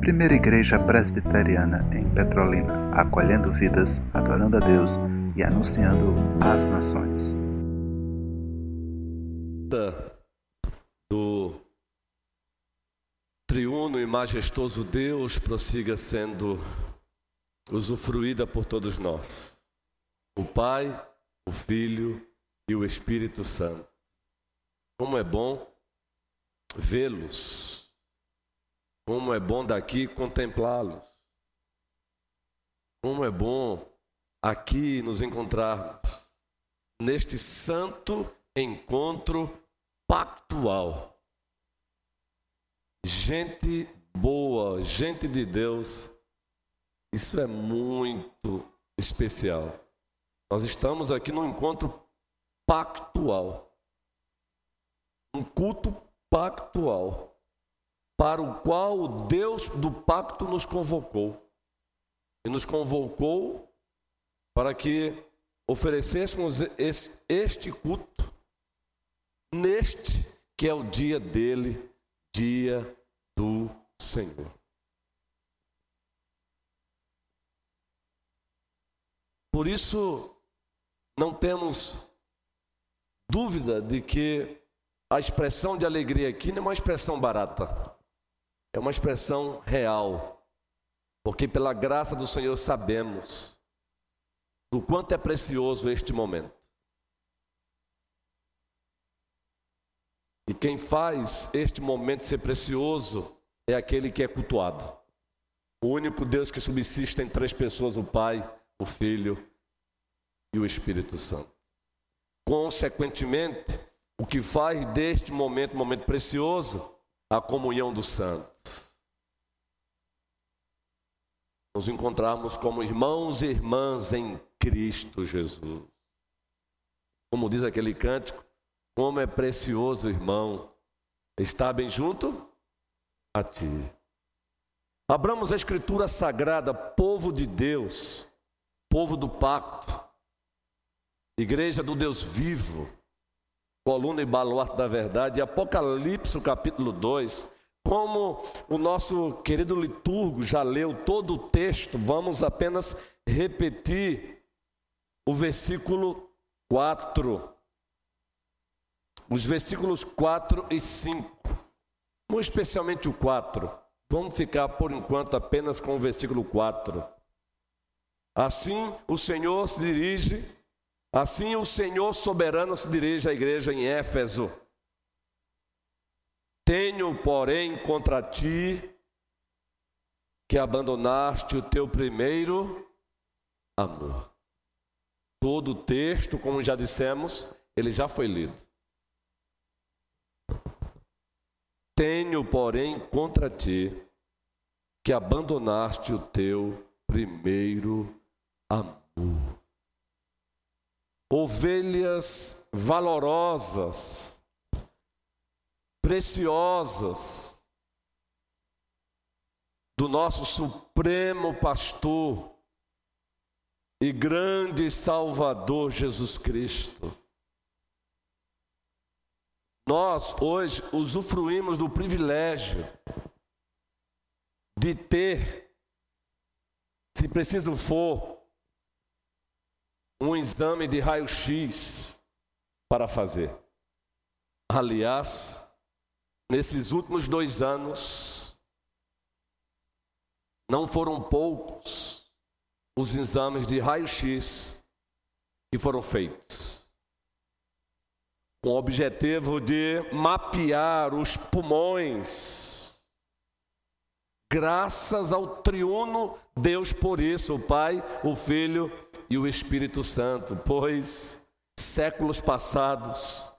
Primeira Igreja Presbiteriana em Petrolina, acolhendo vidas, adorando a Deus e anunciando às nações. Do triuno e majestoso Deus prossiga sendo usufruída por todos nós. O Pai, o Filho e o Espírito Santo. Como é bom vê-los como é bom daqui contemplá-los. Como é bom aqui nos encontrarmos neste santo encontro pactual. Gente boa, gente de Deus, isso é muito especial. Nós estamos aqui num encontro pactual, um culto pactual para o qual o Deus do pacto nos convocou. E nos convocou para que oferecêssemos este culto neste que é o dia dele, dia do Senhor. Por isso, não temos dúvida de que a expressão de alegria aqui não é uma expressão barata é uma expressão real, porque pela graça do Senhor sabemos do quanto é precioso este momento. E quem faz este momento ser precioso é aquele que é cultuado. O único Deus que subsiste em três pessoas: o Pai, o Filho e o Espírito Santo. Consequentemente, o que faz deste momento um momento precioso a comunhão dos santos. Nos encontrarmos como irmãos e irmãs em Cristo Jesus. Como diz aquele cântico, como é precioso, irmão, estar bem junto a ti. Abramos a Escritura Sagrada, povo de Deus, povo do pacto, igreja do Deus vivo, coluna e baluarte da verdade, Apocalipse, capítulo 2. Como o nosso querido liturgo já leu todo o texto, vamos apenas repetir o versículo 4. Os versículos 4 e 5. Muito especialmente o 4. Vamos ficar por enquanto apenas com o versículo 4. Assim o Senhor se dirige Assim o Senhor soberano se dirige à igreja em Éfeso. Tenho, porém, contra ti que abandonaste o teu primeiro amor. Todo o texto, como já dissemos, ele já foi lido. Tenho, porém, contra ti que abandonaste o teu primeiro amor ovelhas valorosas, preciosas, do nosso Supremo Pastor e grande Salvador Jesus Cristo. Nós hoje usufruímos do privilégio de ter, se preciso for, um exame de raio-x para fazer. Aliás, nesses últimos dois anos, não foram poucos os exames de raio-x que foram feitos, com o objetivo de mapear os pulmões Graças ao triuno Deus por isso, o Pai, o Filho e o Espírito Santo, pois séculos passados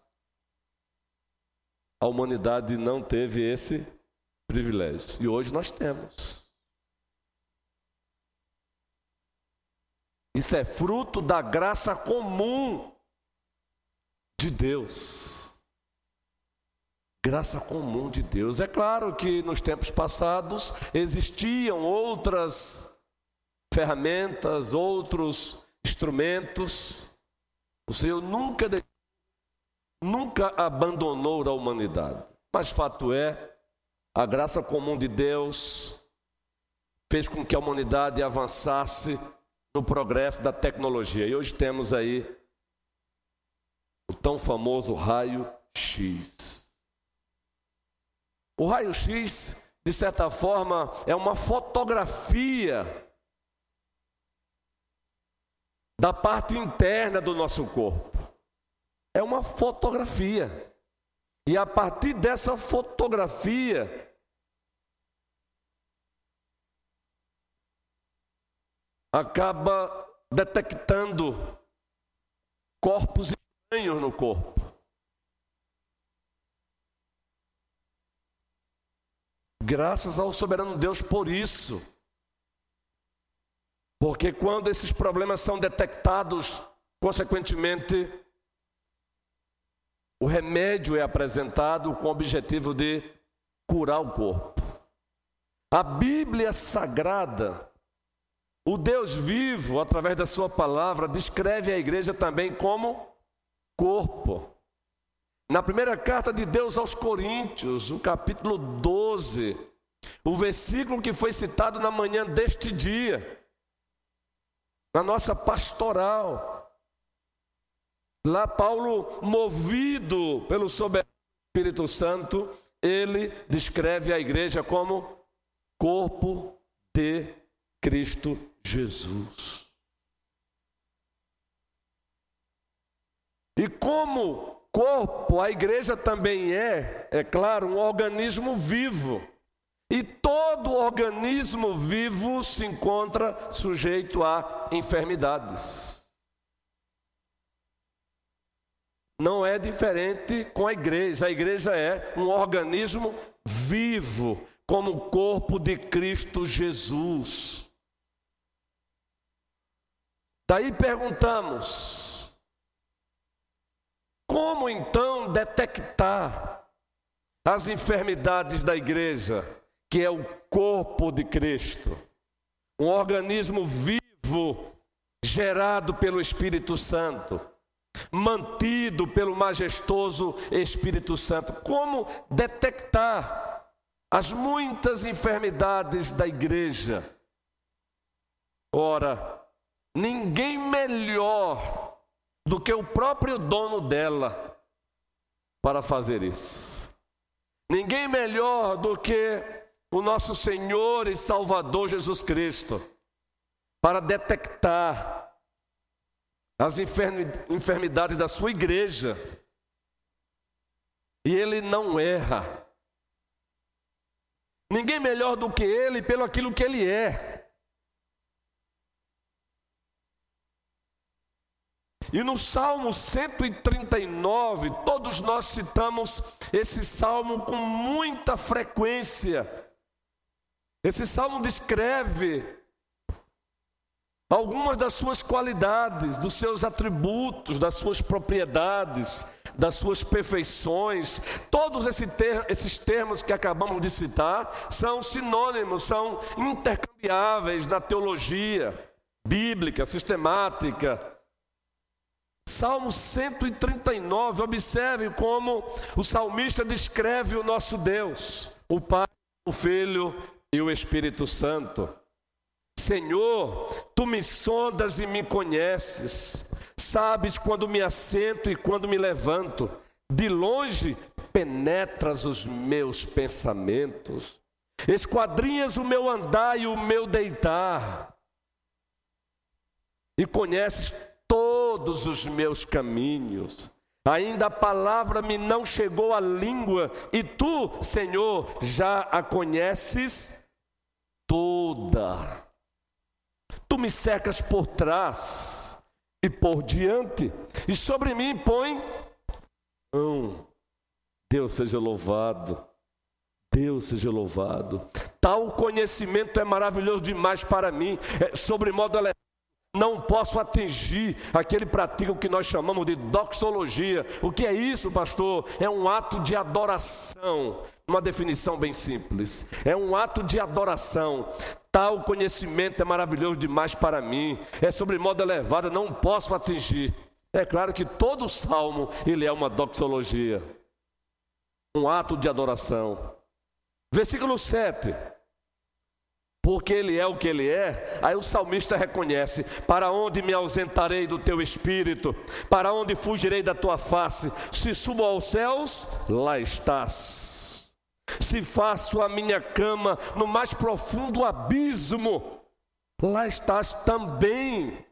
a humanidade não teve esse privilégio e hoje nós temos. Isso é fruto da graça comum de Deus graça comum de Deus. É claro que nos tempos passados existiam outras ferramentas, outros instrumentos. O Senhor nunca, nunca abandonou a humanidade. Mas fato é, a graça comum de Deus fez com que a humanidade avançasse no progresso da tecnologia. E hoje temos aí o tão famoso raio X. O raio X, de certa forma, é uma fotografia da parte interna do nosso corpo. É uma fotografia. E a partir dessa fotografia, acaba detectando corpos estranhos no corpo. Graças ao soberano Deus por isso. Porque quando esses problemas são detectados, consequentemente, o remédio é apresentado com o objetivo de curar o corpo. A Bíblia Sagrada o Deus vivo, através da Sua palavra, descreve a igreja também como corpo. Na primeira carta de Deus aos Coríntios, o capítulo 12, o versículo que foi citado na manhã deste dia, na nossa pastoral. Lá, Paulo, movido pelo soberano Espírito Santo, ele descreve a igreja como corpo de Cristo Jesus. E como corpo, a igreja também é, é claro, um organismo vivo. E todo organismo vivo se encontra sujeito a enfermidades. Não é diferente com a igreja. A igreja é um organismo vivo, como o corpo de Cristo Jesus. Daí perguntamos: como então detectar as enfermidades da igreja, que é o corpo de Cristo, um organismo vivo, gerado pelo Espírito Santo, mantido pelo majestoso Espírito Santo? Como detectar as muitas enfermidades da igreja? Ora, ninguém melhor do que o próprio dono dela para fazer isso. Ninguém melhor do que o nosso Senhor e Salvador Jesus Cristo para detectar as enfermidades da sua igreja. E ele não erra. Ninguém melhor do que ele pelo aquilo que ele é. E no Salmo 139, todos nós citamos esse salmo com muita frequência. Esse salmo descreve algumas das suas qualidades, dos seus atributos, das suas propriedades, das suas perfeições. Todos esses termos que acabamos de citar são sinônimos, são intercambiáveis na teologia bíblica, sistemática. Salmo 139, observe como o salmista descreve o nosso Deus, o Pai, o Filho e o Espírito Santo. Senhor, tu me sondas e me conheces, sabes quando me assento e quando me levanto, de longe penetras os meus pensamentos, esquadrinhas o meu andar e o meu deitar, e conheces todos os meus caminhos. Ainda a palavra me não chegou à língua, e tu, Senhor, já a conheces toda. Tu me cercas por trás e por diante, e sobre mim põe. Deus seja louvado. Deus seja louvado. Tal conhecimento é maravilhoso demais para mim, é sobre modo elevado não posso atingir aquele pratica o que nós chamamos de doxologia. O que é isso, pastor? É um ato de adoração. Uma definição bem simples. É um ato de adoração. Tal conhecimento é maravilhoso demais para mim. É sobre modo elevado, não posso atingir. É claro que todo salmo ele é uma doxologia. um ato de adoração. Versículo 7. Porque ele é o que ele é, aí o salmista reconhece: Para onde me ausentarei do teu espírito? Para onde fugirei da tua face? Se subo aos céus, lá estás. Se faço a minha cama no mais profundo abismo, lá estás também.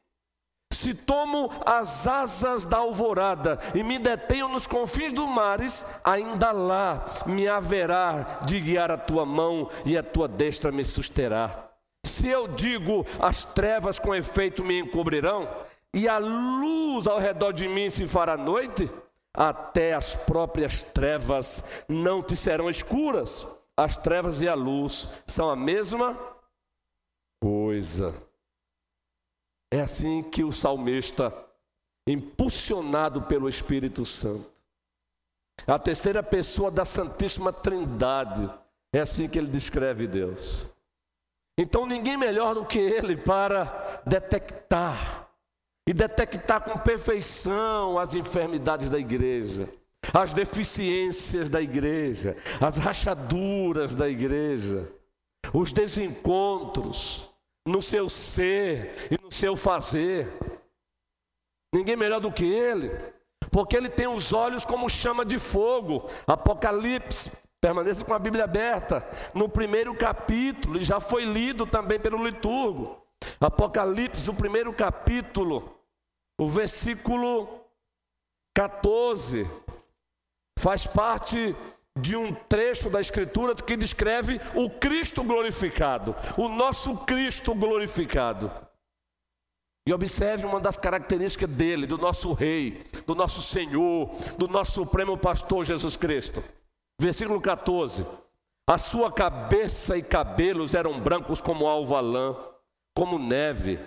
Se tomo as asas da alvorada e me detenho nos confins dos mares, ainda lá me haverá de guiar a tua mão e a tua destra me susterá. Se eu digo as trevas com efeito me encobrirão e a luz ao redor de mim se fará noite, até as próprias trevas não te serão escuras. As trevas e a luz são a mesma coisa. Assim que o salmista, impulsionado pelo Espírito Santo, a terceira pessoa da Santíssima Trindade, é assim que ele descreve Deus. Então ninguém melhor do que ele para detectar e detectar com perfeição as enfermidades da igreja, as deficiências da igreja, as rachaduras da igreja, os desencontros, no seu ser e no seu fazer. Ninguém melhor do que ele, porque ele tem os olhos como chama de fogo. Apocalipse, permaneça com a Bíblia aberta. No primeiro capítulo, e já foi lido também pelo liturgo. Apocalipse, o primeiro capítulo, o versículo 14, faz parte de um trecho da Escritura que descreve o Cristo glorificado, o nosso Cristo glorificado. E observe uma das características dele, do nosso Rei, do nosso Senhor, do nosso Supremo Pastor Jesus Cristo. Versículo 14: A sua cabeça e cabelos eram brancos como alva lã, como neve,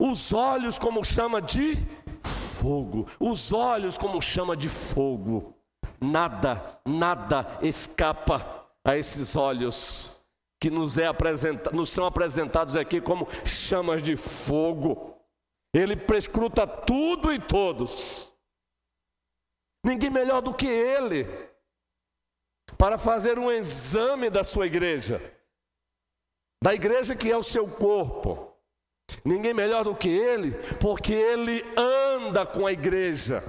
os olhos como chama de fogo, os olhos como chama de fogo. Nada, nada escapa a esses olhos que nos, é apresenta, nos são apresentados aqui como chamas de fogo. Ele prescruta tudo e todos. Ninguém melhor do que ele para fazer um exame da sua igreja, da igreja que é o seu corpo. Ninguém melhor do que ele, porque ele anda com a igreja.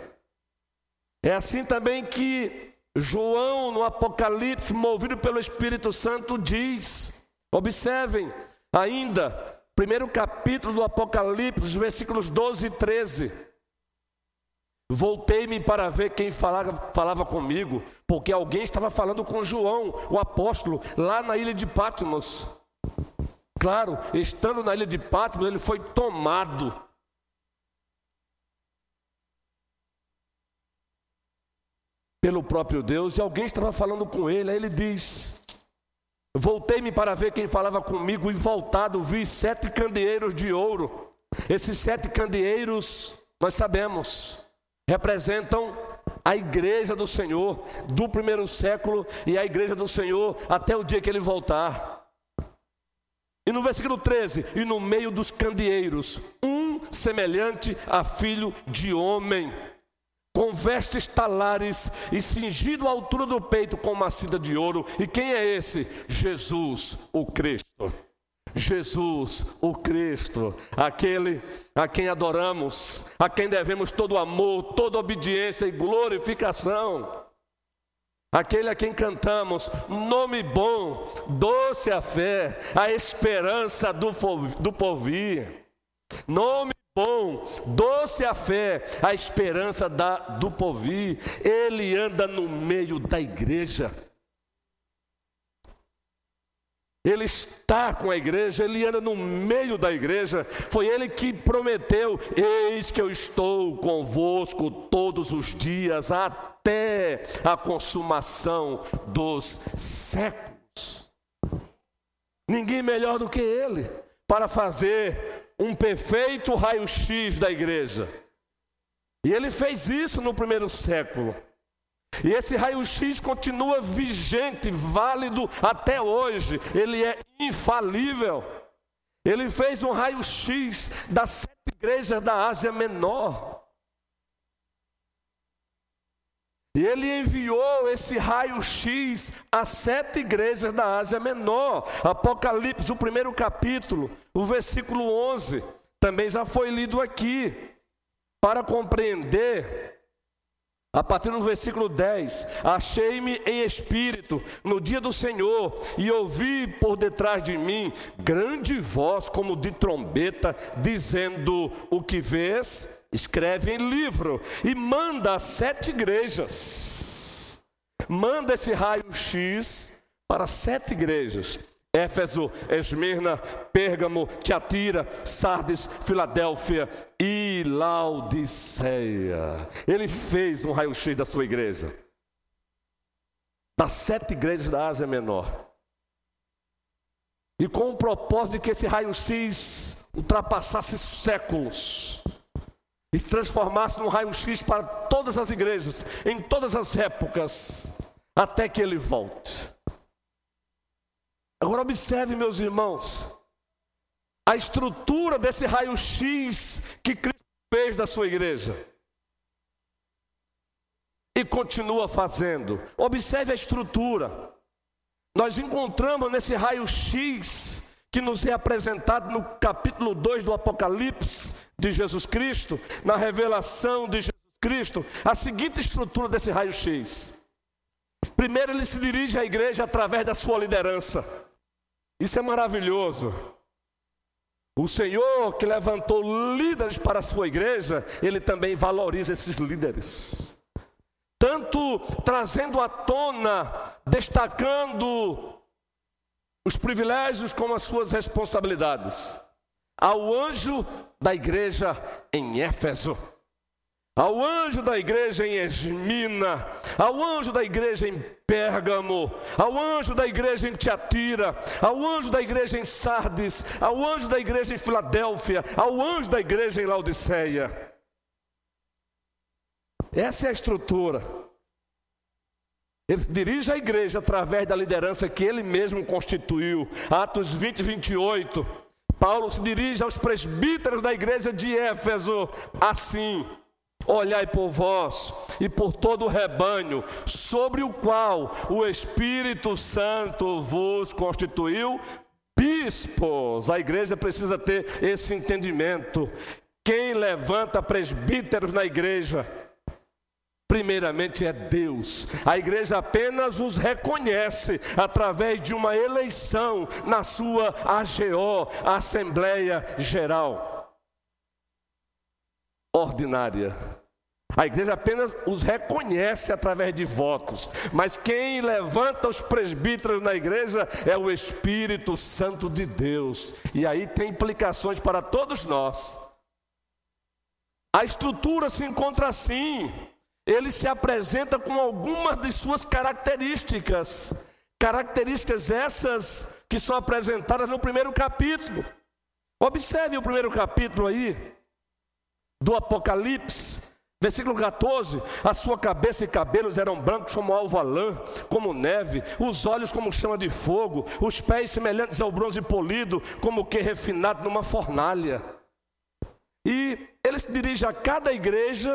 É assim também que João, no Apocalipse, movido pelo Espírito Santo, diz: observem ainda, primeiro capítulo do Apocalipse, versículos 12 e 13. Voltei-me para ver quem falava, falava comigo, porque alguém estava falando com João, o apóstolo, lá na ilha de Patmos. Claro, estando na ilha de Patmos, ele foi tomado pelo próprio Deus e alguém estava falando com ele. Aí ele diz: Voltei-me para ver quem falava comigo e voltado vi sete candeeiros de ouro. Esses sete candeeiros, nós sabemos, representam a igreja do Senhor do primeiro século e a igreja do Senhor até o dia que ele voltar. E no versículo 13: E no meio dos candeeiros, um semelhante a filho de homem com vestes talares e cingido à altura do peito com uma cinta de ouro. E quem é esse? Jesus, o Cristo. Jesus, o Cristo, aquele a quem adoramos, a quem devemos todo amor, toda obediência e glorificação. Aquele a quem cantamos, nome bom, doce a fé, a esperança do, do porvir. Nome bom, doce a fé, a esperança da, do povir. Ele anda no meio da igreja. Ele está com a igreja, ele anda no meio da igreja. Foi ele que prometeu: Eis que eu estou convosco todos os dias, até a consumação dos séculos. Ninguém melhor do que ele para fazer um perfeito raio-x da igreja. E ele fez isso no primeiro século. E esse raio-x continua vigente, válido até hoje. Ele é infalível. Ele fez um raio-x das sete igrejas da Ásia Menor. E ele enviou esse raio-x a sete igrejas da Ásia Menor. Apocalipse, o primeiro capítulo, o versículo 11, também já foi lido aqui. Para compreender a partir do versículo 10: Achei-me em espírito no dia do Senhor, e ouvi por detrás de mim grande voz, como de trombeta, dizendo: O que vês, escreve em livro, e manda a sete igrejas. Manda esse raio-x para sete igrejas. Éfeso, Esmirna, Pérgamo, Tiatira, Sardes, Filadélfia e Laodiceia. Ele fez um raio-x da sua igreja. Das sete igrejas da Ásia Menor. E com o propósito de que esse raio-x ultrapassasse séculos e se transformasse num raio-x para todas as igrejas, em todas as épocas, até que ele volte. Agora observe, meus irmãos, a estrutura desse raio-x que Cristo fez da sua igreja. E continua fazendo. Observe a estrutura. Nós encontramos nesse raio-x que nos é apresentado no capítulo 2 do Apocalipse de Jesus Cristo, na revelação de Jesus Cristo, a seguinte estrutura desse raio-x. Primeiro, ele se dirige à igreja através da sua liderança. Isso é maravilhoso. O Senhor que levantou líderes para a sua igreja, Ele também valoriza esses líderes. Tanto trazendo à tona, destacando os privilégios como as suas responsabilidades. Ao anjo da igreja em Éfeso ao anjo da igreja em Esmina, ao anjo da igreja em Pérgamo, ao anjo da igreja em Tiatira, ao anjo da igreja em Sardes, ao anjo da igreja em Filadélfia, ao anjo da igreja em Laodiceia. Essa é a estrutura. Ele dirige a igreja através da liderança que ele mesmo constituiu. Atos 20 e 28. Paulo se dirige aos presbíteros da igreja de Éfeso assim: Olhai por vós e por todo o rebanho, sobre o qual o Espírito Santo vos constituiu bispos. A igreja precisa ter esse entendimento. Quem levanta presbíteros na igreja? Primeiramente é Deus. A igreja apenas os reconhece através de uma eleição na sua AGO, Assembleia Geral Ordinária. A igreja apenas os reconhece através de votos, mas quem levanta os presbíteros na igreja é o Espírito Santo de Deus, e aí tem implicações para todos nós. A estrutura se encontra assim, ele se apresenta com algumas de suas características, características essas que são apresentadas no primeiro capítulo. Observe o primeiro capítulo aí, do Apocalipse. Versículo 14: A sua cabeça e cabelos eram brancos como alva-lã, como neve, os olhos como chama de fogo, os pés semelhantes ao bronze polido, como que refinado numa fornalha. E ele se dirige a cada igreja,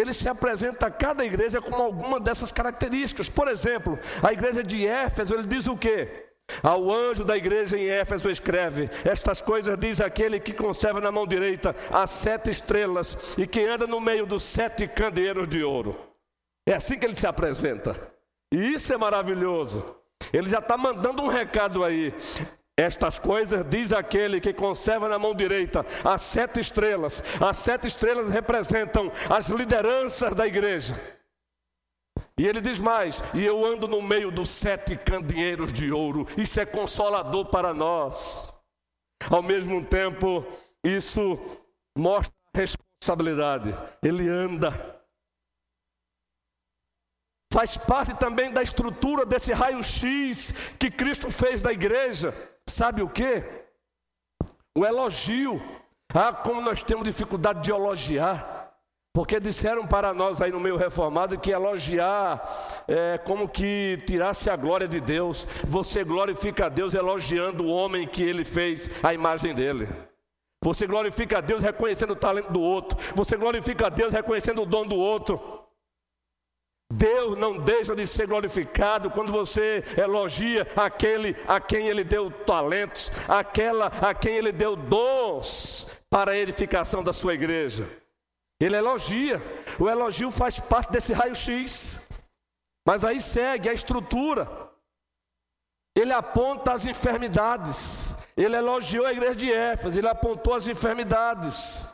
ele se apresenta a cada igreja com alguma dessas características. Por exemplo, a igreja de Éfeso, ele diz o quê? Ao anjo da igreja em Éfeso escreve: Estas coisas diz aquele que conserva na mão direita as sete estrelas e que anda no meio dos sete candeeiros de ouro. É assim que ele se apresenta. E isso é maravilhoso. Ele já está mandando um recado aí. Estas coisas diz aquele que conserva na mão direita as sete estrelas. As sete estrelas representam as lideranças da igreja. E ele diz mais: e eu ando no meio dos sete candeeiros de ouro. Isso é consolador para nós. Ao mesmo tempo, isso mostra responsabilidade. Ele anda. Faz parte também da estrutura desse raio-x que Cristo fez da igreja. Sabe o que? O elogio. Ah, como nós temos dificuldade de elogiar. Porque disseram para nós aí no meio reformado que elogiar é como que tirasse a glória de Deus. Você glorifica a Deus elogiando o homem que ele fez a imagem dele. Você glorifica a Deus reconhecendo o talento do outro. Você glorifica a Deus reconhecendo o dom do outro. Deus não deixa de ser glorificado quando você elogia aquele a quem ele deu talentos, aquela a quem ele deu dons para a edificação da sua igreja. Ele elogia, o elogio faz parte desse raio-x, mas aí segue a estrutura. Ele aponta as enfermidades, ele elogiou a igreja de Éfeso, ele apontou as enfermidades.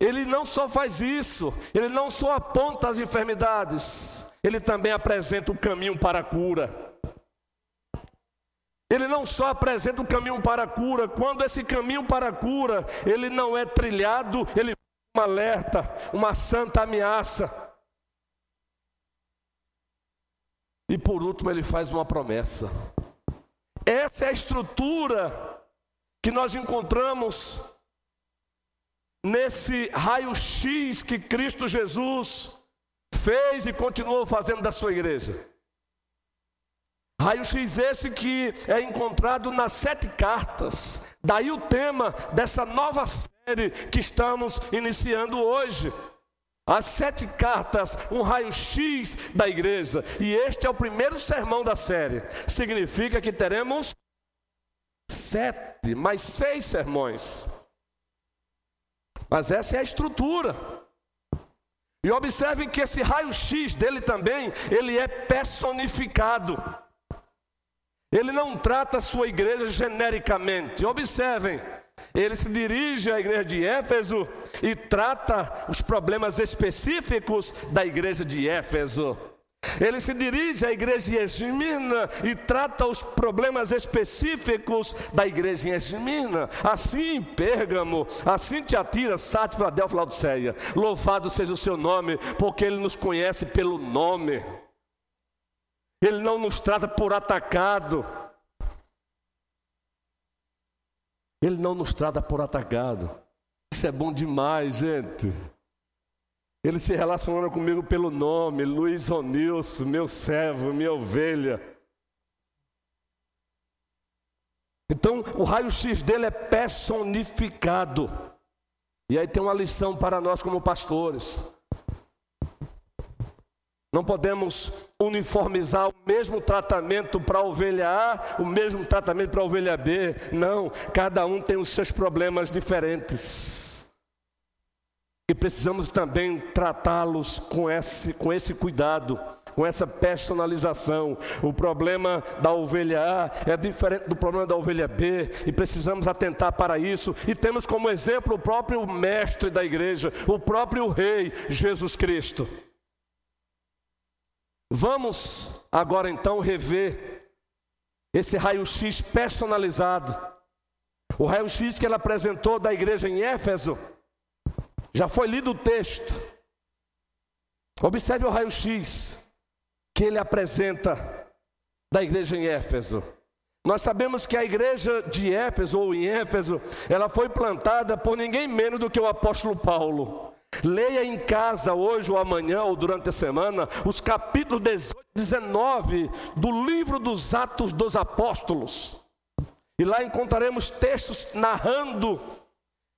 Ele não só faz isso, ele não só aponta as enfermidades, ele também apresenta o caminho para a cura. Ele não só apresenta o caminho para a cura, quando esse caminho para a cura, ele não é trilhado, ele um alerta, uma santa ameaça. E por último, ele faz uma promessa. Essa é a estrutura que nós encontramos nesse raio-x que Cristo Jesus fez e continuou fazendo da sua igreja. Raio-x esse que é encontrado nas sete cartas. Daí o tema dessa nova série que estamos iniciando hoje. As sete cartas, um raio-x da igreja. E este é o primeiro sermão da série. Significa que teremos sete, mais seis sermões. Mas essa é a estrutura. E observem que esse raio-x dele também, ele é personificado. Ele não trata a sua igreja genericamente. Observem, ele se dirige à igreja de Éfeso e trata os problemas específicos da igreja de Éfeso. Ele se dirige à igreja em e trata os problemas específicos da igreja em. Assim em Pérgamo, assim te atira, Sate, Filadélfia, Laodiceia. Louvado seja o seu nome, porque ele nos conhece pelo nome. Ele não nos trata por atacado. Ele não nos trata por atacado. Isso é bom demais, gente. Ele se relaciona comigo pelo nome, Luiz Onilson, meu servo, minha ovelha. Então, o raio-x dele é personificado. E aí tem uma lição para nós como pastores. Não podemos uniformizar o mesmo tratamento para a ovelha A, o mesmo tratamento para a ovelha B. Não, cada um tem os seus problemas diferentes. E precisamos também tratá-los com esse, com esse cuidado, com essa personalização. O problema da ovelha A é diferente do problema da ovelha B, e precisamos atentar para isso. E temos como exemplo o próprio mestre da igreja, o próprio Rei Jesus Cristo. Vamos agora então rever esse raio-x personalizado. O raio-x que ela apresentou da igreja em Éfeso. Já foi lido o texto. Observe o raio-x que ele apresenta da igreja em Éfeso. Nós sabemos que a igreja de Éfeso, ou em Éfeso, ela foi plantada por ninguém menos do que o apóstolo Paulo. Leia em casa hoje ou amanhã ou durante a semana os capítulos 18 e 19 do livro dos Atos dos Apóstolos. E lá encontraremos textos narrando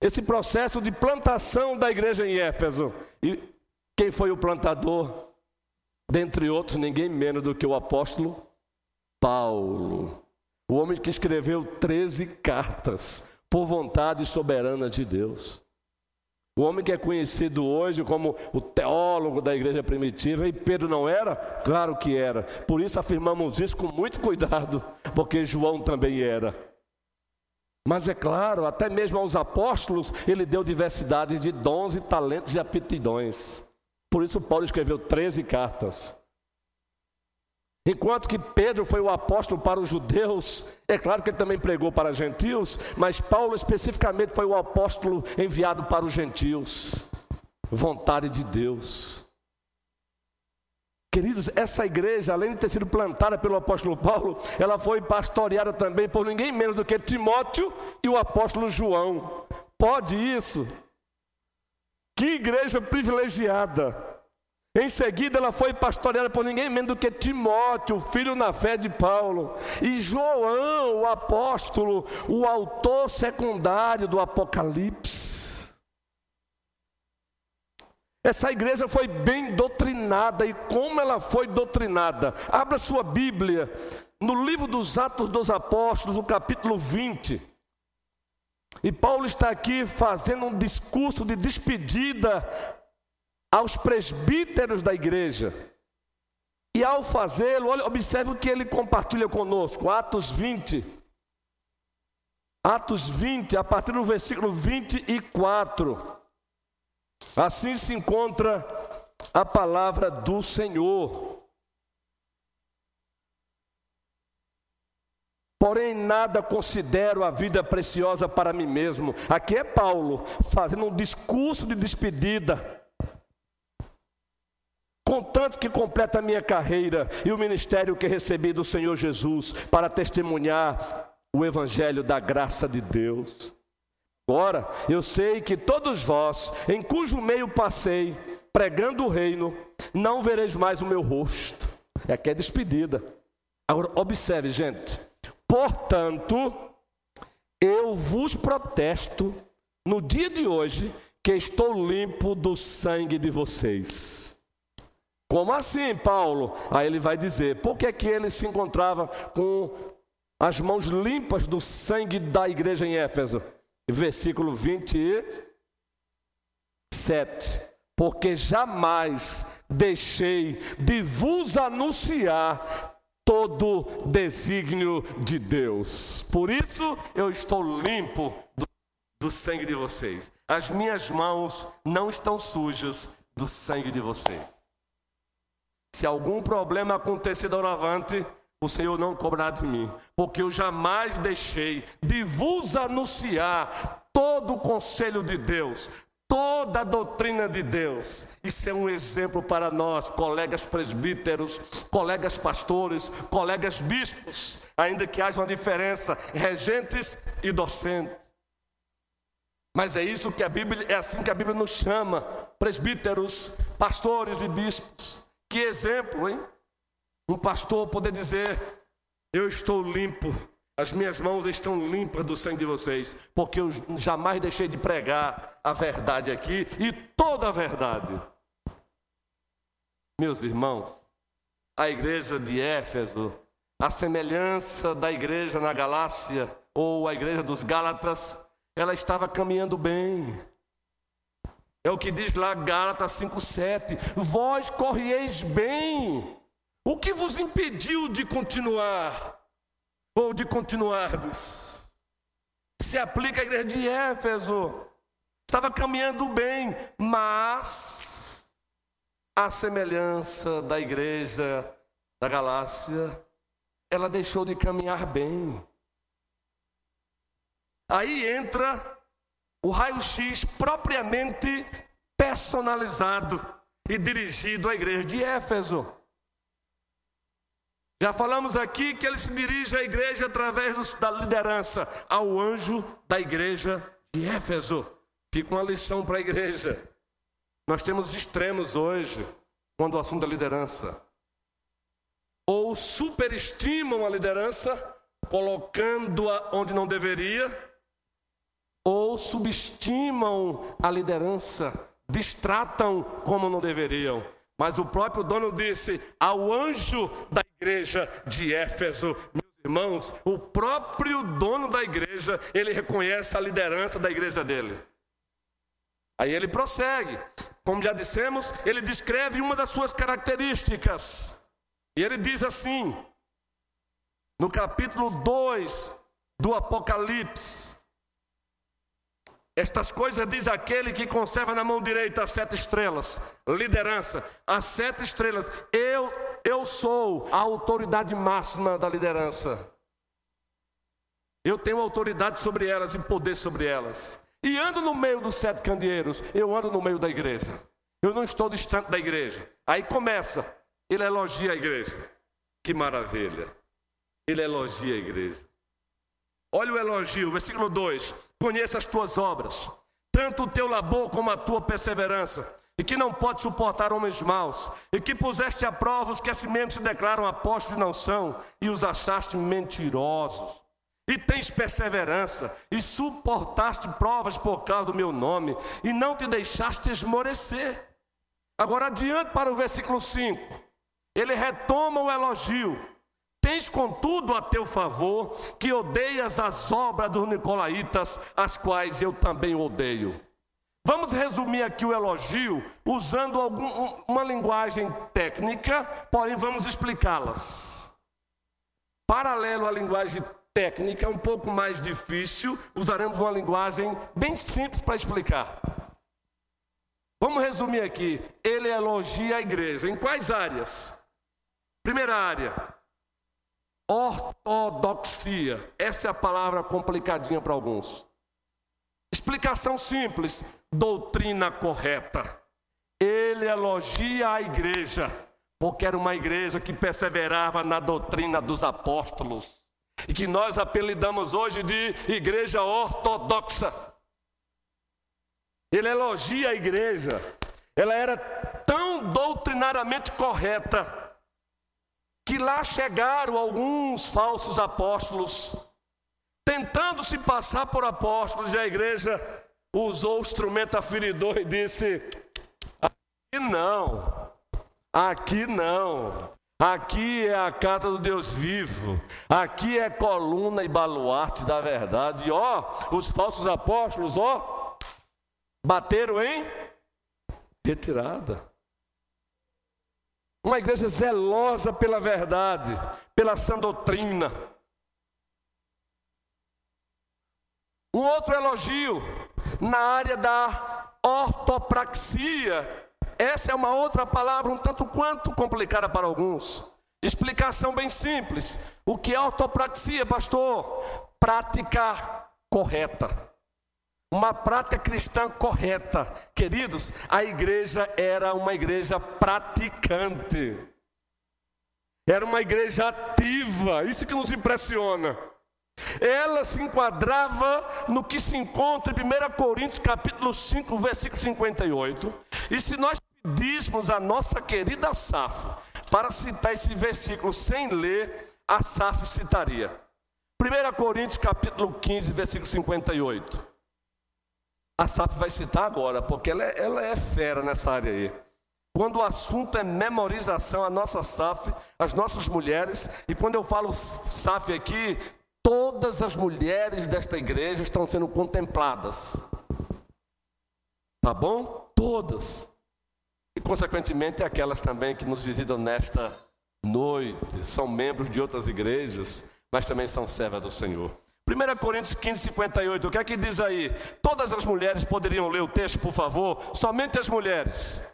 esse processo de plantação da igreja em Éfeso. E quem foi o plantador? Dentre outros, ninguém menos do que o apóstolo Paulo. O homem que escreveu 13 cartas por vontade soberana de Deus. O homem que é conhecido hoje como o teólogo da igreja primitiva, e Pedro não era? Claro que era. Por isso afirmamos isso com muito cuidado, porque João também era. Mas é claro, até mesmo aos apóstolos, ele deu diversidade de dons e talentos e aptidões. Por isso, Paulo escreveu 13 cartas. Enquanto que Pedro foi o apóstolo para os judeus, é claro que ele também pregou para gentios, mas Paulo especificamente foi o apóstolo enviado para os gentios. Vontade de Deus. Queridos, essa igreja, além de ter sido plantada pelo apóstolo Paulo, ela foi pastoreada também por ninguém menos do que Timóteo e o apóstolo João. Pode isso? Que igreja privilegiada. Em seguida, ela foi pastoreada por ninguém menos do que Timóteo, filho na fé de Paulo, e João, o apóstolo, o autor secundário do Apocalipse. Essa igreja foi bem doutrinada e como ela foi doutrinada. Abra sua Bíblia no livro dos Atos dos Apóstolos, no capítulo 20. E Paulo está aqui fazendo um discurso de despedida aos presbíteros da igreja. E ao fazê-lo, observe o que ele compartilha conosco, Atos 20. Atos 20, a partir do versículo 24. Assim se encontra a palavra do Senhor. Porém, nada considero a vida preciosa para mim mesmo. Aqui é Paulo fazendo um discurso de despedida contanto que completa a minha carreira e o ministério que recebi do Senhor Jesus para testemunhar o evangelho da graça de Deus. Ora, eu sei que todos vós, em cujo meio passei, pregando o reino, não vereis mais o meu rosto. É aqui é despedida. Agora, observe, gente. Portanto, eu vos protesto no dia de hoje que estou limpo do sangue de vocês. Como assim, Paulo? Aí ele vai dizer: por que, que ele se encontrava com as mãos limpas do sangue da igreja em Éfeso? Versículo 27. Porque jamais deixei de vos anunciar todo desígnio de Deus. Por isso eu estou limpo do, do sangue de vocês. As minhas mãos não estão sujas do sangue de vocês. Se algum problema acontecer doravante, o Senhor não cobrará de mim, porque eu jamais deixei de vos anunciar todo o conselho de Deus, toda a doutrina de Deus. Isso é um exemplo para nós, colegas presbíteros, colegas pastores, colegas bispos, ainda que haja uma diferença, regentes e docentes. Mas é isso que a Bíblia, é assim que a Bíblia nos chama, presbíteros, pastores e bispos. Que exemplo, hein? Um pastor poder dizer: Eu estou limpo, as minhas mãos estão limpas do sangue de vocês, porque eu jamais deixei de pregar a verdade aqui e toda a verdade. Meus irmãos, a igreja de Éfeso, a semelhança da igreja na Galácia, ou a igreja dos Gálatas, ela estava caminhando bem. É o que diz lá Gálatas 5,7: Vós corrieis bem. O que vos impediu de continuar? Ou de continuardes? Se aplica à igreja de Éfeso. Estava caminhando bem, mas a semelhança da igreja da Galácia, ela deixou de caminhar bem. Aí entra o raio-x propriamente personalizado e dirigido à igreja de Éfeso. Já falamos aqui que ele se dirige à igreja através da liderança, ao anjo da igreja de Éfeso. Fica uma lição para a igreja. Nós temos extremos hoje, quando o assunto é liderança. Ou superestimam a liderança, colocando-a onde não deveria, ou subestimam a liderança, distratam como não deveriam. Mas o próprio dono disse ao anjo da igreja de Éfeso, meus irmãos, o próprio dono da igreja, ele reconhece a liderança da igreja dele. Aí ele prossegue. Como já dissemos, ele descreve uma das suas características. E ele diz assim, no capítulo 2 do Apocalipse, estas coisas diz aquele que conserva na mão direita as sete estrelas, liderança, as sete estrelas. Eu, eu sou a autoridade máxima da liderança. Eu tenho autoridade sobre elas e poder sobre elas. E ando no meio dos sete candeeiros, eu ando no meio da igreja. Eu não estou distante da igreja. Aí começa, ele elogia a igreja. Que maravilha. Ele elogia a igreja. Olha o elogio, versículo 2: Conheça as tuas obras, tanto o teu labor como a tua perseverança, e que não pode suportar homens maus, e que puseste a prova os que assim mesmo se declaram apóstolos e não são, e os achaste mentirosos. E tens perseverança, e suportaste provas por causa do meu nome, e não te deixaste esmorecer. Agora, adiante para o versículo 5. Ele retoma o elogio. Tens, contudo, a teu favor que odeias as obras dos nicolaítas, as quais eu também odeio. Vamos resumir aqui o elogio usando algum, uma linguagem técnica, porém vamos explicá-las. Paralelo à linguagem técnica, um pouco mais difícil, usaremos uma linguagem bem simples para explicar. Vamos resumir aqui. Ele elogia a igreja. Em quais áreas? Primeira área, ortodoxia. Essa é a palavra complicadinha para alguns. Explicação simples: doutrina correta. Ele elogia a igreja, porque era uma igreja que perseverava na doutrina dos apóstolos, e que nós apelidamos hoje de igreja ortodoxa. Ele elogia a igreja, ela era tão doutrinariamente correta que lá chegaram alguns falsos apóstolos, tentando se passar por apóstolos, e a igreja usou o instrumento aferidor e disse: aqui não, aqui não. Aqui é a casa do Deus vivo. Aqui é coluna e baluarte da verdade. E ó, os falsos apóstolos, ó, bateram em retirada. Uma igreja zelosa pela verdade, pela sã doutrina. Um outro elogio na área da ortopraxia. Essa é uma outra palavra um tanto quanto complicada para alguns. Explicação bem simples. O que é ortopraxia, pastor? Prática correta uma prática cristã correta. Queridos, a igreja era uma igreja praticante. Era uma igreja ativa, isso que nos impressiona. Ela se enquadrava no que se encontra em 1 Coríntios capítulo 5, versículo 58. E se nós pedíssemos a nossa querida Saf para citar esse versículo sem ler, a Saf citaria. 1 Coríntios capítulo 15, versículo 58. A SAF vai citar agora, porque ela é, ela é fera nessa área aí. Quando o assunto é memorização, a nossa SAF, as nossas mulheres, e quando eu falo SAF aqui, todas as mulheres desta igreja estão sendo contempladas. Tá bom? Todas. E, consequentemente, aquelas também que nos visitam nesta noite, são membros de outras igrejas, mas também são servas do Senhor. 1 Coríntios 15, 58, o que é que diz aí? Todas as mulheres poderiam ler o texto, por favor? Somente as mulheres.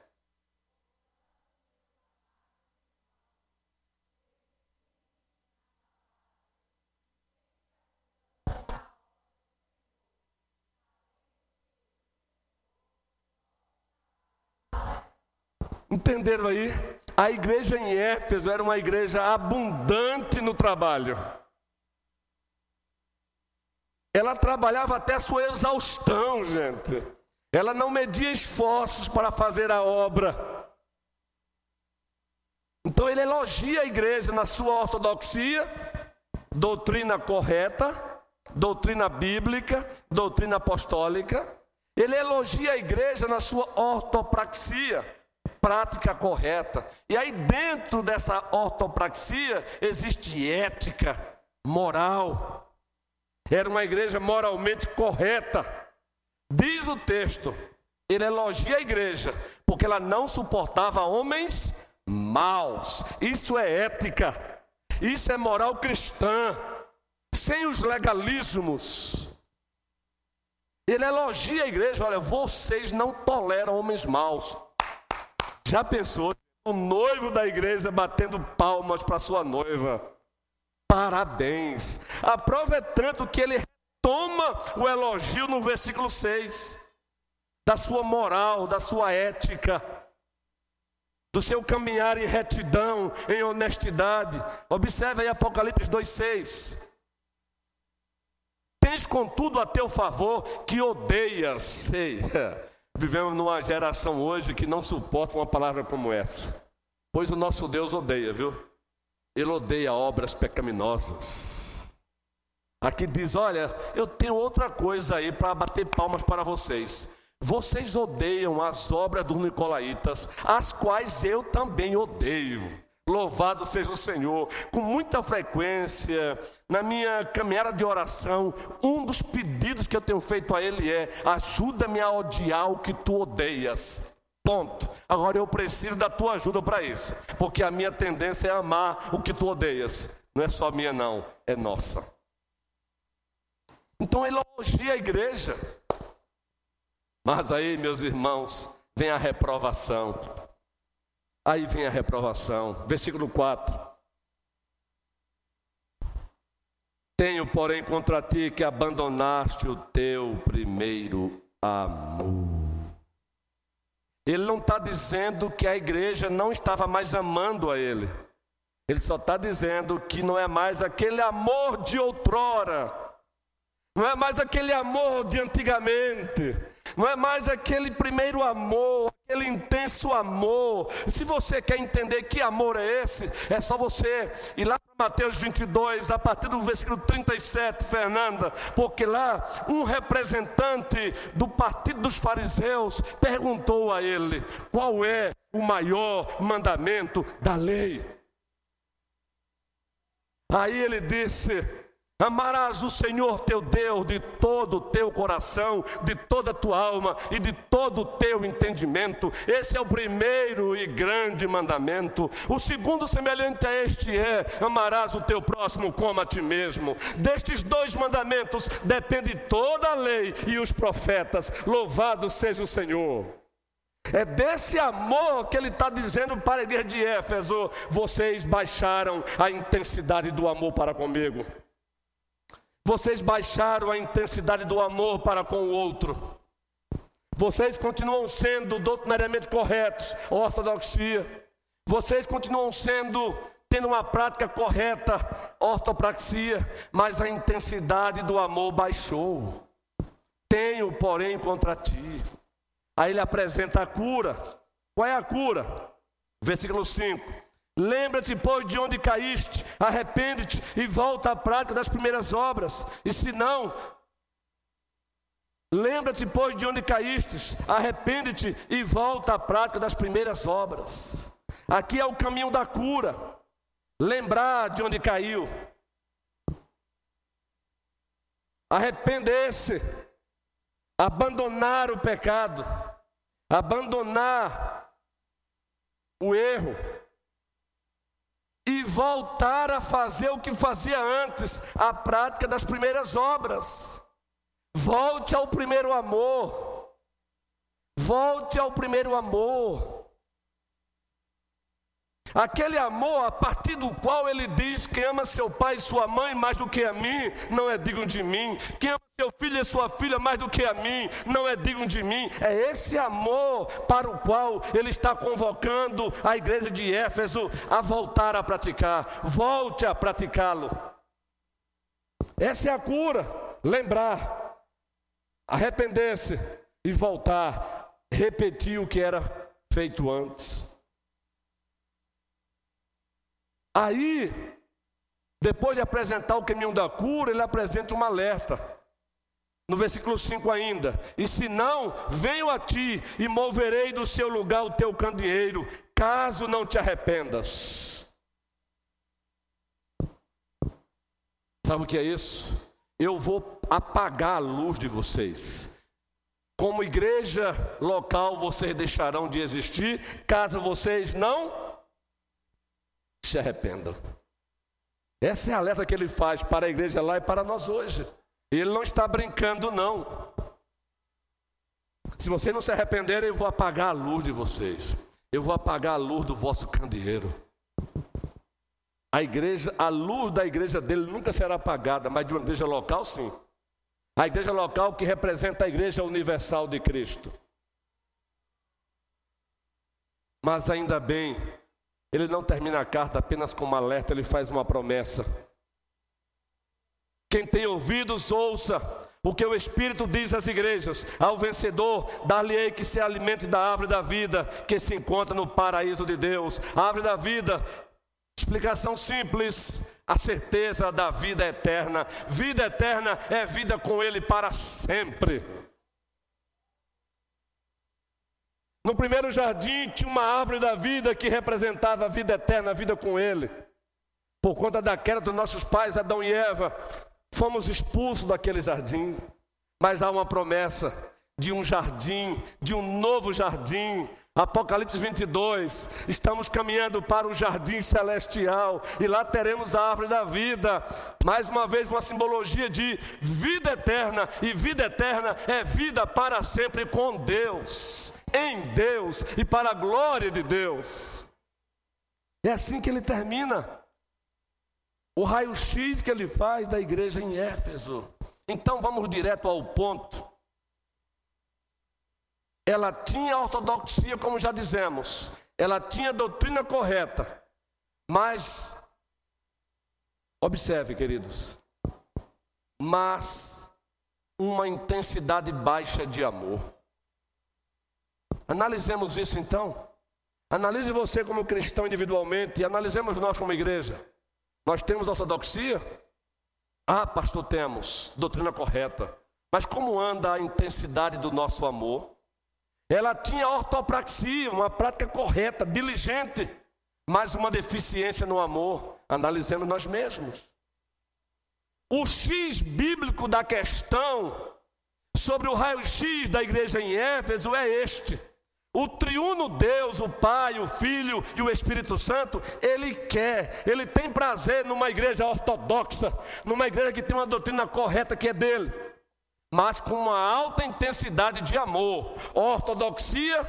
Entenderam aí? A igreja em Éfeso era uma igreja abundante no trabalho. Ela trabalhava até sua exaustão, gente. Ela não media esforços para fazer a obra. Então ele elogia a igreja na sua ortodoxia, doutrina correta, doutrina bíblica, doutrina apostólica. Ele elogia a igreja na sua ortopraxia, prática correta. E aí dentro dessa ortopraxia existe ética, moral, era uma igreja moralmente correta. Diz o texto, ele elogia a igreja, porque ela não suportava homens maus. Isso é ética, isso é moral cristã, sem os legalismos. Ele elogia a igreja, olha, vocês não toleram homens maus. Já pensou o noivo da igreja batendo palmas para sua noiva? Parabéns. A prova é tanto que ele toma o elogio no versículo 6 da sua moral, da sua ética, do seu caminhar em retidão, em honestidade. Observe aí Apocalipse 2:6. Tens contudo a teu favor que odeias, sei. Vivemos numa geração hoje que não suporta uma palavra como essa. Pois o nosso Deus odeia, viu? Ele odeia obras pecaminosas. Aqui diz: Olha, eu tenho outra coisa aí para bater palmas para vocês. Vocês odeiam as obras dos Nicolaitas, as quais eu também odeio. Louvado seja o Senhor. Com muita frequência, na minha caminhada de oração, um dos pedidos que eu tenho feito a Ele é: ajuda-me a odiar o que tu odeias. Ponto. Agora eu preciso da tua ajuda para isso, porque a minha tendência é amar o que tu odeias. Não é só minha, não, é nossa. Então elogia a igreja. Mas aí, meus irmãos, vem a reprovação. Aí vem a reprovação. Versículo 4. Tenho, porém, contra ti que abandonaste o teu primeiro amor. Ele não está dizendo que a igreja não estava mais amando a ele. Ele só está dizendo que não é mais aquele amor de outrora, não é mais aquele amor de antigamente, não é mais aquele primeiro amor, aquele intenso amor. Se você quer entender que amor é esse, é só você ir lá para Mateus 22, a partir do versículo 37, Fernanda, porque lá um representante do partido dos fariseus perguntou a ele: qual é o maior mandamento da lei? Aí ele disse: Amarás o Senhor teu Deus de todo o teu coração, de toda a tua alma e de todo o teu entendimento. Esse é o primeiro e grande mandamento. O segundo, semelhante a este, é: amarás o teu próximo como a ti mesmo. Destes dois mandamentos depende toda a lei e os profetas. Louvado seja o Senhor. É desse amor que ele está dizendo para a igreja de Éfeso: vocês baixaram a intensidade do amor para comigo. Vocês baixaram a intensidade do amor para com o outro. Vocês continuam sendo doutrinariamente corretos, ortodoxia. Vocês continuam sendo tendo uma prática correta, ortopraxia, mas a intensidade do amor baixou. Tenho, porém, contra ti. Aí ele apresenta a cura. Qual é a cura? Versículo 5 Lembra-te, pois, de onde caíste, arrepende-te e volta à prática das primeiras obras. E se não, lembra-te, pois, de onde caíste, arrepende-te e volta à prática das primeiras obras. Aqui é o caminho da cura. Lembrar de onde caiu. Arrepender-se. Abandonar o pecado. Abandonar o erro e voltar a fazer o que fazia antes, a prática das primeiras obras. Volte ao primeiro amor. Volte ao primeiro amor. Aquele amor a partir do qual ele diz: quem ama seu pai e sua mãe mais do que a mim, não é digno de mim. Quem ama seu filho e sua filha mais do que a mim, não é digno de mim. É esse amor para o qual ele está convocando a igreja de Éfeso a voltar a praticar. Volte a praticá-lo. Essa é a cura. Lembrar, arrepender-se e voltar, repetir o que era feito antes. Aí, depois de apresentar o caminho da cura, ele apresenta um alerta. No versículo 5 ainda: E se não, venho a ti e moverei do seu lugar o teu candeeiro, caso não te arrependas. Sabe o que é isso? Eu vou apagar a luz de vocês. Como igreja local, vocês deixarão de existir, caso vocês não se arrependam. Essa é a alerta que ele faz para a igreja lá e para nós hoje. Ele não está brincando, não. Se vocês não se arrependerem, eu vou apagar a luz de vocês. Eu vou apagar a luz do vosso candeeiro. A igreja, a luz da igreja dele nunca será apagada, mas de uma igreja local, sim. A igreja local que representa a igreja universal de Cristo. Mas ainda bem ele não termina a carta apenas com um alerta, ele faz uma promessa. Quem tem ouvidos, ouça o que o Espírito diz às igrejas: ao vencedor, dar-lhe-ei que se alimente da árvore da vida que se encontra no paraíso de Deus. A árvore da vida, explicação simples, a certeza da vida eterna. Vida eterna é vida com Ele para sempre. No primeiro jardim tinha uma árvore da vida que representava a vida eterna, a vida com Ele. Por conta da queda dos nossos pais, Adão e Eva, fomos expulsos daquele jardim. Mas há uma promessa de um jardim, de um novo jardim. Apocalipse 22, estamos caminhando para o jardim celestial e lá teremos a árvore da vida. Mais uma vez, uma simbologia de vida eterna, e vida eterna é vida para sempre com Deus, em Deus e para a glória de Deus. É assim que ele termina o raio-x que ele faz da igreja em Éfeso. Então vamos direto ao ponto. Ela tinha ortodoxia, como já dizemos, ela tinha doutrina correta, mas, observe, queridos, mas uma intensidade baixa de amor. Analisemos isso então. Analise você como cristão individualmente e analisemos nós como igreja. Nós temos ortodoxia? Ah, pastor, temos doutrina correta. Mas como anda a intensidade do nosso amor? Ela tinha ortopraxia, uma prática correta, diligente, mas uma deficiência no amor. Analisemos nós mesmos. O X bíblico da questão sobre o raio-X da igreja em Éfeso é este. O triuno Deus, o Pai, o Filho e o Espírito Santo, ele quer, ele tem prazer numa igreja ortodoxa, numa igreja que tem uma doutrina correta que é dele, mas com uma alta intensidade de amor, ortodoxia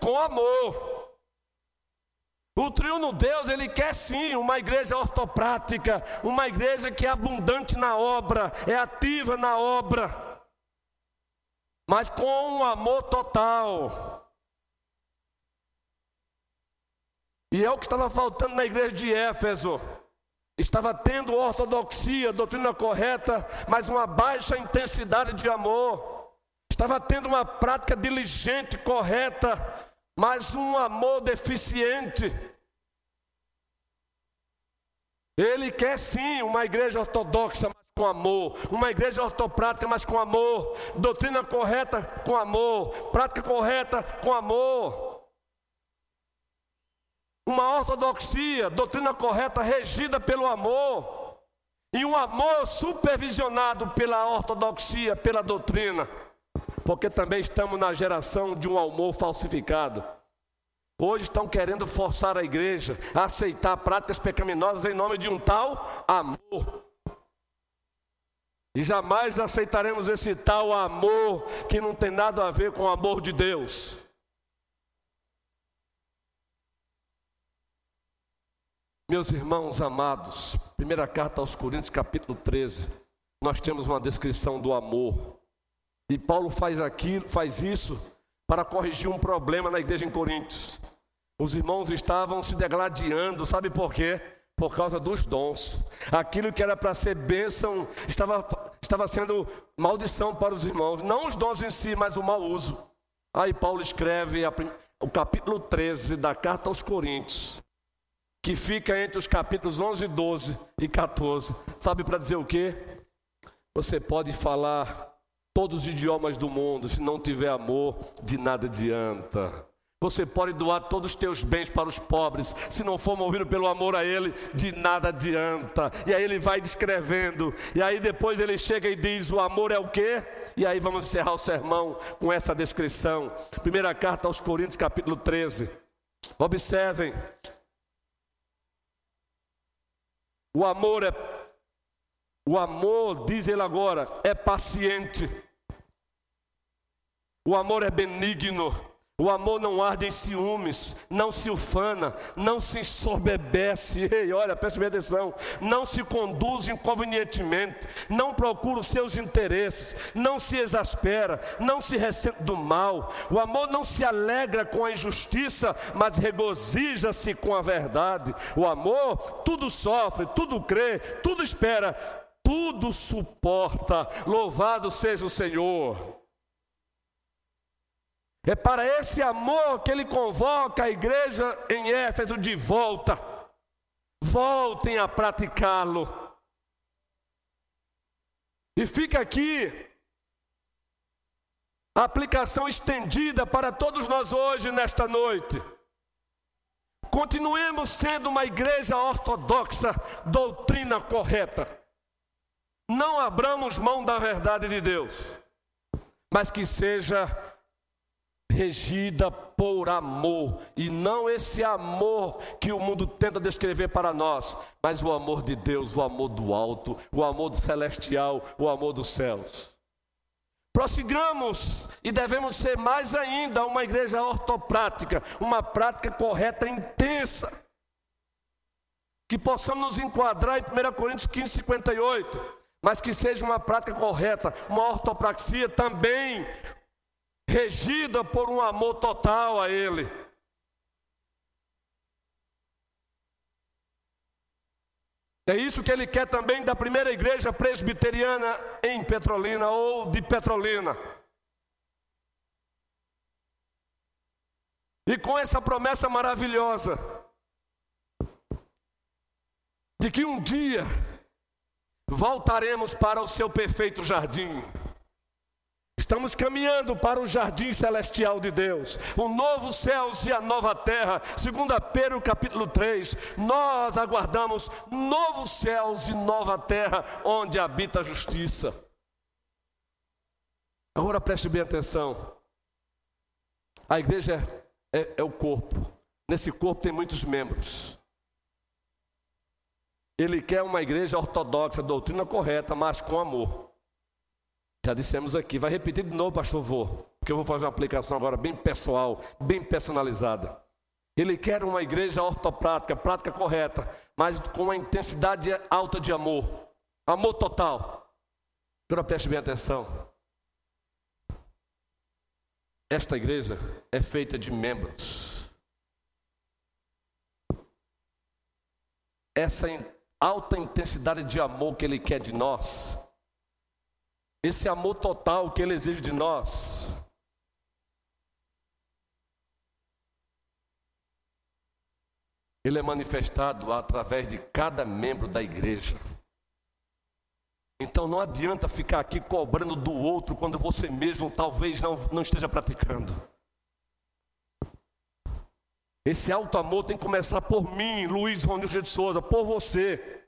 com amor. O triuno Deus, ele quer sim uma igreja ortoprática, uma igreja que é abundante na obra, é ativa na obra, mas com um amor total. E é o que estava faltando na igreja de Éfeso. Estava tendo ortodoxia, doutrina correta, mas uma baixa intensidade de amor. Estava tendo uma prática diligente, correta, mas um amor deficiente. Ele quer sim uma igreja ortodoxa, mas com amor, uma igreja ortoprática, mas com amor, doutrina correta com amor, prática correta com amor. Uma ortodoxia, doutrina correta regida pelo amor, e um amor supervisionado pela ortodoxia, pela doutrina, porque também estamos na geração de um amor falsificado. Hoje estão querendo forçar a igreja a aceitar práticas pecaminosas em nome de um tal amor. E jamais aceitaremos esse tal amor que não tem nada a ver com o amor de Deus. Meus irmãos amados, primeira carta aos Coríntios, capítulo 13, nós temos uma descrição do amor. E Paulo faz aqui, faz isso para corrigir um problema na igreja em Coríntios. Os irmãos estavam se degladiando, sabe por quê? Por causa dos dons. Aquilo que era para ser bênção estava, estava sendo maldição para os irmãos. Não os dons em si, mas o mau uso. Aí Paulo escreve a, o capítulo 13 da carta aos Coríntios que fica entre os capítulos 11, 12 e 14. Sabe para dizer o quê? Você pode falar todos os idiomas do mundo, se não tiver amor, de nada adianta. Você pode doar todos os teus bens para os pobres, se não for movido pelo amor a Ele, de nada adianta. E aí ele vai descrevendo, e aí depois ele chega e diz: O amor é o quê? E aí vamos encerrar o sermão com essa descrição. Primeira carta aos Coríntios, capítulo 13. Observem, O amor é o amor, diz ele agora, é paciente. O amor é benigno. O amor não arde em ciúmes, não se ufana, não se ensoberbece. Ei, olha, preste atenção. Não se conduz inconvenientemente, não procura os seus interesses, não se exaspera, não se ressente do mal. O amor não se alegra com a injustiça, mas regozija-se com a verdade. O amor tudo sofre, tudo crê, tudo espera, tudo suporta. Louvado seja o Senhor. É para esse amor que ele convoca a igreja em Éfeso de volta. Voltem a praticá-lo. E fica aqui aplicação estendida para todos nós hoje, nesta noite. Continuemos sendo uma igreja ortodoxa, doutrina correta. Não abramos mão da verdade de Deus, mas que seja regida por amor, e não esse amor que o mundo tenta descrever para nós, mas o amor de Deus, o amor do alto, o amor do celestial, o amor dos céus. Prossigamos e devemos ser mais ainda uma igreja ortoprática, uma prática correta intensa. Que possamos nos enquadrar em 1 Coríntios 15, 58, mas que seja uma prática correta, uma ortopraxia também regida por um amor total a Ele. É isso que ele quer também da primeira igreja presbiteriana em Petrolina ou de Petrolina. E com essa promessa maravilhosa de que um dia voltaremos para o seu perfeito jardim. Estamos caminhando para o jardim celestial de Deus, o novo céus e a nova terra. Segundo Pedro capítulo 3, nós aguardamos novos céus e nova terra onde habita a justiça. Agora preste bem atenção. A igreja é, é, é o corpo. Nesse corpo tem muitos membros. Ele quer uma igreja ortodoxa, doutrina correta, mas com amor. Já dissemos aqui, vai repetir de novo, pastor Vô, porque eu vou fazer uma aplicação agora bem pessoal, bem personalizada. Ele quer uma igreja ortoprática, prática correta, mas com uma intensidade alta de amor, amor total. Agora preste bem atenção. Esta igreja é feita de membros. Essa alta intensidade de amor que Ele quer de nós esse amor total que Ele exige de nós. Ele é manifestado através de cada membro da igreja. Então não adianta ficar aqui cobrando do outro quando você mesmo talvez não, não esteja praticando. Esse alto amor tem que começar por mim, Luiz Ronildo de Souza, por você.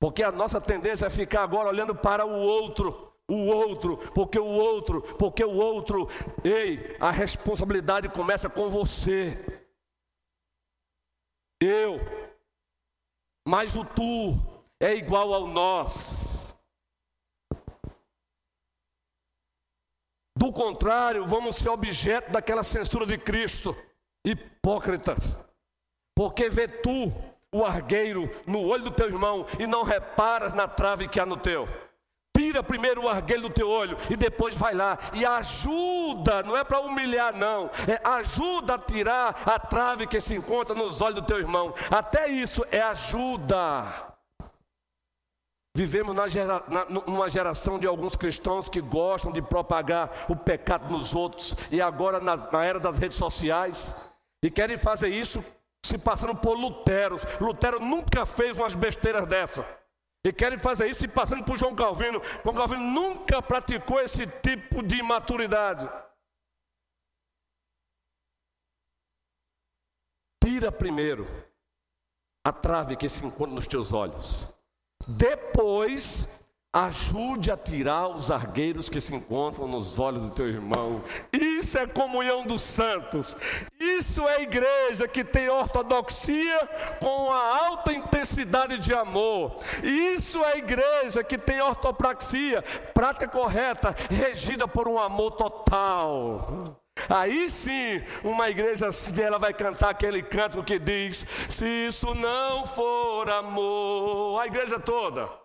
Porque a nossa tendência é ficar agora olhando para o outro o outro, porque o outro, porque o outro. Ei, a responsabilidade começa com você. Eu, mas o tu é igual ao nós. Do contrário, vamos ser objeto daquela censura de Cristo. Hipócrita, porque vê tu o argueiro no olho do teu irmão e não reparas na trave que há no teu. Tira primeiro o argueiro do teu olho e depois vai lá e ajuda, não é para humilhar, não, é ajuda a tirar a trave que se encontra nos olhos do teu irmão. Até isso é ajuda. Vivemos na gera, na, numa geração de alguns cristãos que gostam de propagar o pecado nos outros, e agora na, na era das redes sociais, e querem fazer isso se passando por Luteros. Lutero nunca fez umas besteiras dessa. E querem fazer isso e passando por João Calvino. João Calvino nunca praticou esse tipo de imaturidade. Tira primeiro a trave que se encontra nos teus olhos. Depois Ajude a tirar os argueiros que se encontram nos olhos do teu irmão. Isso é comunhão dos santos. Isso é igreja que tem ortodoxia com a alta intensidade de amor. Isso é igreja que tem ortopraxia, prática correta, regida por um amor total. Aí sim, uma igreja assim, ela vai cantar aquele canto que diz: Se isso não for amor, a igreja toda.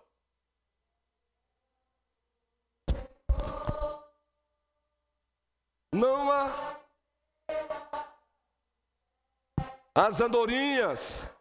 Não há. As andorinhas